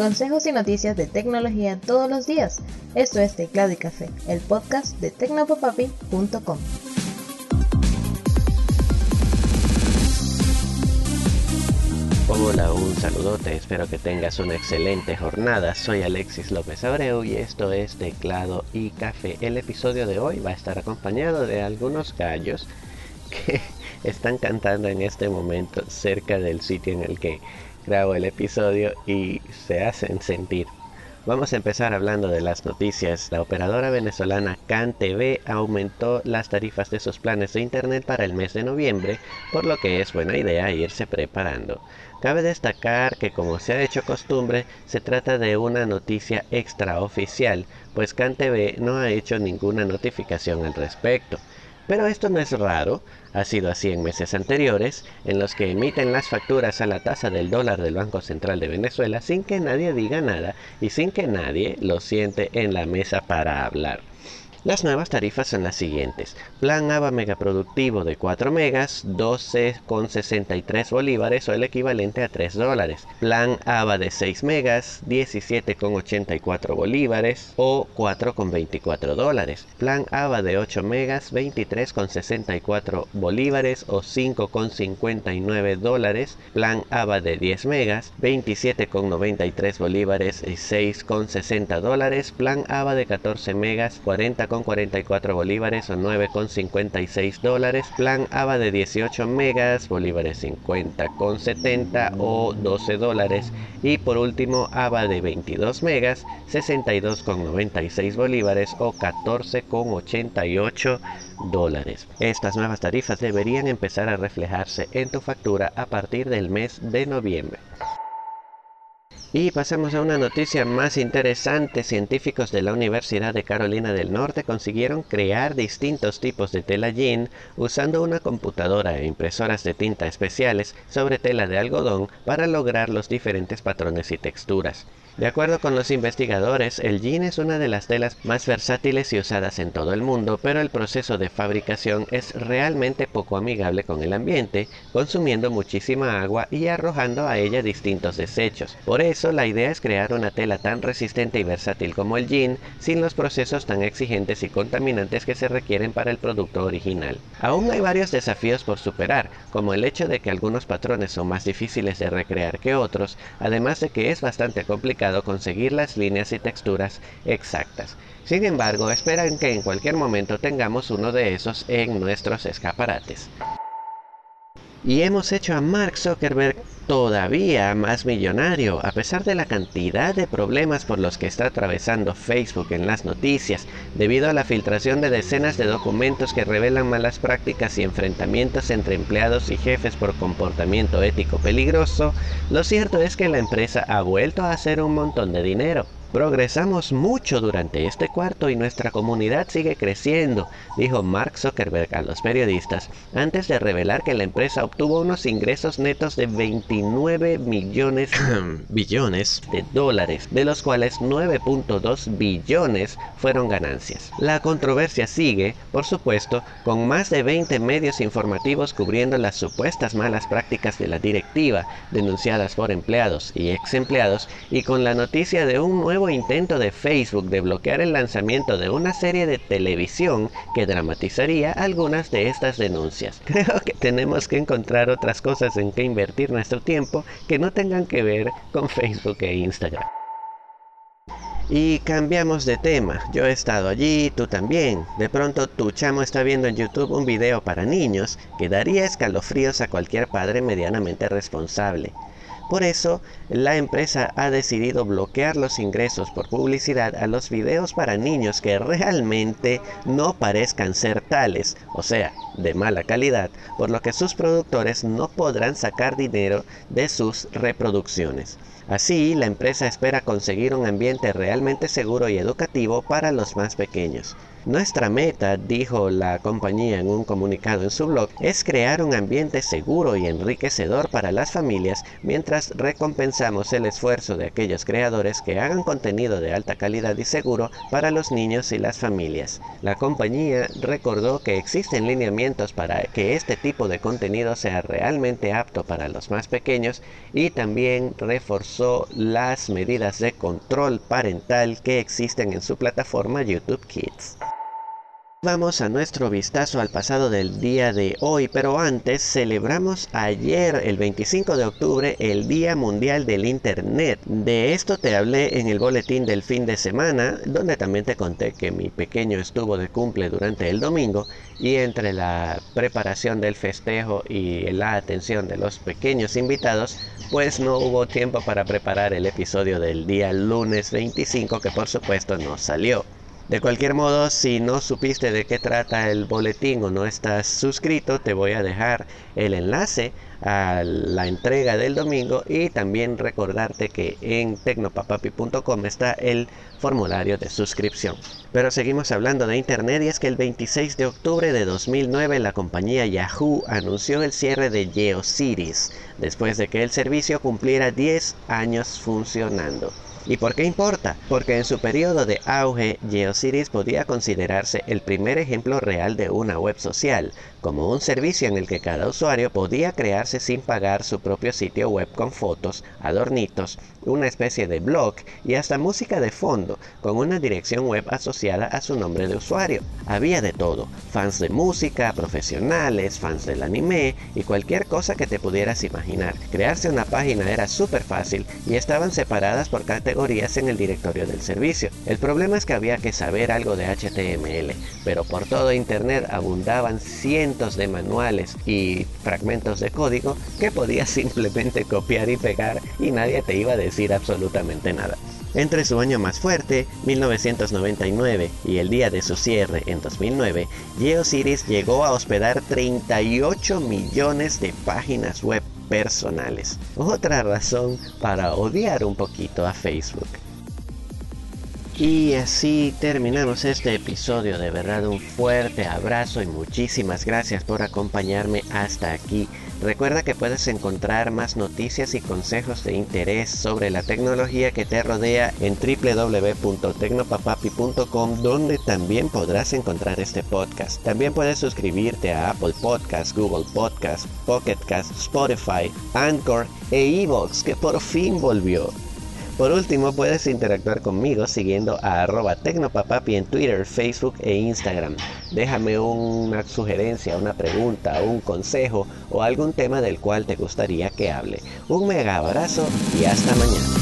Consejos y noticias de tecnología todos los días. Esto es Teclado y Café, el podcast de tecnopopapi.com. Hola, un saludote, espero que tengas una excelente jornada. Soy Alexis López Abreu y esto es Teclado y Café. El episodio de hoy va a estar acompañado de algunos gallos que están cantando en este momento cerca del sitio en el que grabo el episodio y se hacen sentir. Vamos a empezar hablando de las noticias. La operadora venezolana CanTV aumentó las tarifas de sus planes de internet para el mes de noviembre, por lo que es buena idea irse preparando. Cabe destacar que como se ha hecho costumbre, se trata de una noticia extraoficial, pues CanTV no ha hecho ninguna notificación al respecto. Pero esto no es raro, ha sido así en meses anteriores, en los que emiten las facturas a la tasa del dólar del Banco Central de Venezuela sin que nadie diga nada y sin que nadie lo siente en la mesa para hablar. Las nuevas tarifas son las siguientes. Plan AVA megaproductivo de 4 megas, 12,63 bolívares o el equivalente a 3 dólares. Plan AVA de 6 megas, 17,84 bolívares o 4,24 dólares. Plan AVA de 8 megas, 23,64 bolívares o 5,59 dólares. Plan AVA de 10 megas, 27,93 bolívares y 6,60 dólares. Plan AVA de 14 megas, 40 con 44 bolívares o 9,56 dólares. Plan AVA de 18 megas, bolívares 50 con 70 o 12 dólares. Y por último AVA de 22 megas, 62,96 bolívares o 14,88 dólares. Estas nuevas tarifas deberían empezar a reflejarse en tu factura a partir del mes de noviembre. Y pasamos a una noticia más interesante. Científicos de la Universidad de Carolina del Norte consiguieron crear distintos tipos de tela jean usando una computadora e impresoras de tinta especiales sobre tela de algodón para lograr los diferentes patrones y texturas. De acuerdo con los investigadores, el jean es una de las telas más versátiles y usadas en todo el mundo, pero el proceso de fabricación es realmente poco amigable con el ambiente, consumiendo muchísima agua y arrojando a ella distintos desechos. Por eso, la idea es crear una tela tan resistente y versátil como el jean, sin los procesos tan exigentes y contaminantes que se requieren para el producto original. Aún hay varios desafíos por superar, como el hecho de que algunos patrones son más difíciles de recrear que otros, además de que es bastante complicado conseguir las líneas y texturas exactas. Sin embargo, esperan que en cualquier momento tengamos uno de esos en nuestros escaparates. Y hemos hecho a Mark Zuckerberg todavía más millonario, a pesar de la cantidad de problemas por los que está atravesando Facebook en las noticias, debido a la filtración de decenas de documentos que revelan malas prácticas y enfrentamientos entre empleados y jefes por comportamiento ético peligroso, lo cierto es que la empresa ha vuelto a hacer un montón de dinero. Progresamos mucho durante este cuarto y nuestra comunidad sigue creciendo, dijo Mark Zuckerberg a los periodistas antes de revelar que la empresa obtuvo unos ingresos netos de 29 millones billones de dólares, de los cuales 9.2 billones fueron ganancias. La controversia sigue, por supuesto, con más de 20 medios informativos cubriendo las supuestas malas prácticas de la directiva denunciadas por empleados y ex empleados y con la noticia de un nuevo intento de Facebook de bloquear el lanzamiento de una serie de televisión que dramatizaría algunas de estas denuncias. Creo que tenemos que encontrar otras cosas en que invertir nuestro tiempo que no tengan que ver con Facebook e Instagram. Y cambiamos de tema. Yo he estado allí, tú también. De pronto tu chamo está viendo en YouTube un video para niños que daría escalofríos a cualquier padre medianamente responsable. Por eso, la empresa ha decidido bloquear los ingresos por publicidad a los videos para niños que realmente no parezcan ser tales, o sea, de mala calidad, por lo que sus productores no podrán sacar dinero de sus reproducciones. Así, la empresa espera conseguir un ambiente realmente seguro y educativo para los más pequeños. Nuestra meta, dijo la compañía en un comunicado en su blog, es crear un ambiente seguro y enriquecedor para las familias mientras recompensamos el esfuerzo de aquellos creadores que hagan contenido de alta calidad y seguro para los niños y las familias. La compañía recordó que existen lineamientos para que este tipo de contenido sea realmente apto para los más pequeños y también reforzó las medidas de control parental que existen en su plataforma YouTube Kids. Vamos a nuestro vistazo al pasado del día de hoy, pero antes celebramos ayer, el 25 de octubre, el Día Mundial del Internet. De esto te hablé en el boletín del fin de semana, donde también te conté que mi pequeño estuvo de cumple durante el domingo y entre la preparación del festejo y la atención de los pequeños invitados, pues no hubo tiempo para preparar el episodio del día lunes 25 que por supuesto no salió. De cualquier modo, si no supiste de qué trata el boletín o no estás suscrito, te voy a dejar el enlace a la entrega del domingo y también recordarte que en tecnopapapi.com está el formulario de suscripción. Pero seguimos hablando de Internet y es que el 26 de octubre de 2009 la compañía Yahoo anunció el cierre de GeoCities después de que el servicio cumpliera 10 años funcionando. ¿Y por qué importa? Porque en su periodo de auge, GeoCities podía considerarse el primer ejemplo real de una web social, como un servicio en el que cada usuario podía crearse sin pagar su propio sitio web con fotos, adornitos, una especie de blog y hasta música de fondo, con una dirección web asociada a su nombre de usuario. Había de todo, fans de música, profesionales, fans del anime y cualquier cosa que te pudieras imaginar. Crearse una página era súper fácil y estaban separadas por en el directorio del servicio. El problema es que había que saber algo de HTML, pero por todo internet abundaban cientos de manuales y fragmentos de código que podías simplemente copiar y pegar y nadie te iba a decir absolutamente nada. Entre su año más fuerte, 1999, y el día de su cierre en 2009, GeoCities llegó a hospedar 38 millones de páginas web personales. Otra razón para odiar un poquito a Facebook. Y así terminamos este episodio. De verdad un fuerte abrazo y muchísimas gracias por acompañarme hasta aquí. Recuerda que puedes encontrar más noticias y consejos de interés sobre la tecnología que te rodea en www.tecnopapapi.com donde también podrás encontrar este podcast. También puedes suscribirte a Apple Podcasts, Google Podcasts, Pocket Cast, Spotify, Anchor e Evox que por fin volvió. Por último, puedes interactuar conmigo siguiendo a arroba tecnopapapi en Twitter, Facebook e Instagram. Déjame una sugerencia, una pregunta, un consejo o algún tema del cual te gustaría que hable. Un mega abrazo y hasta mañana.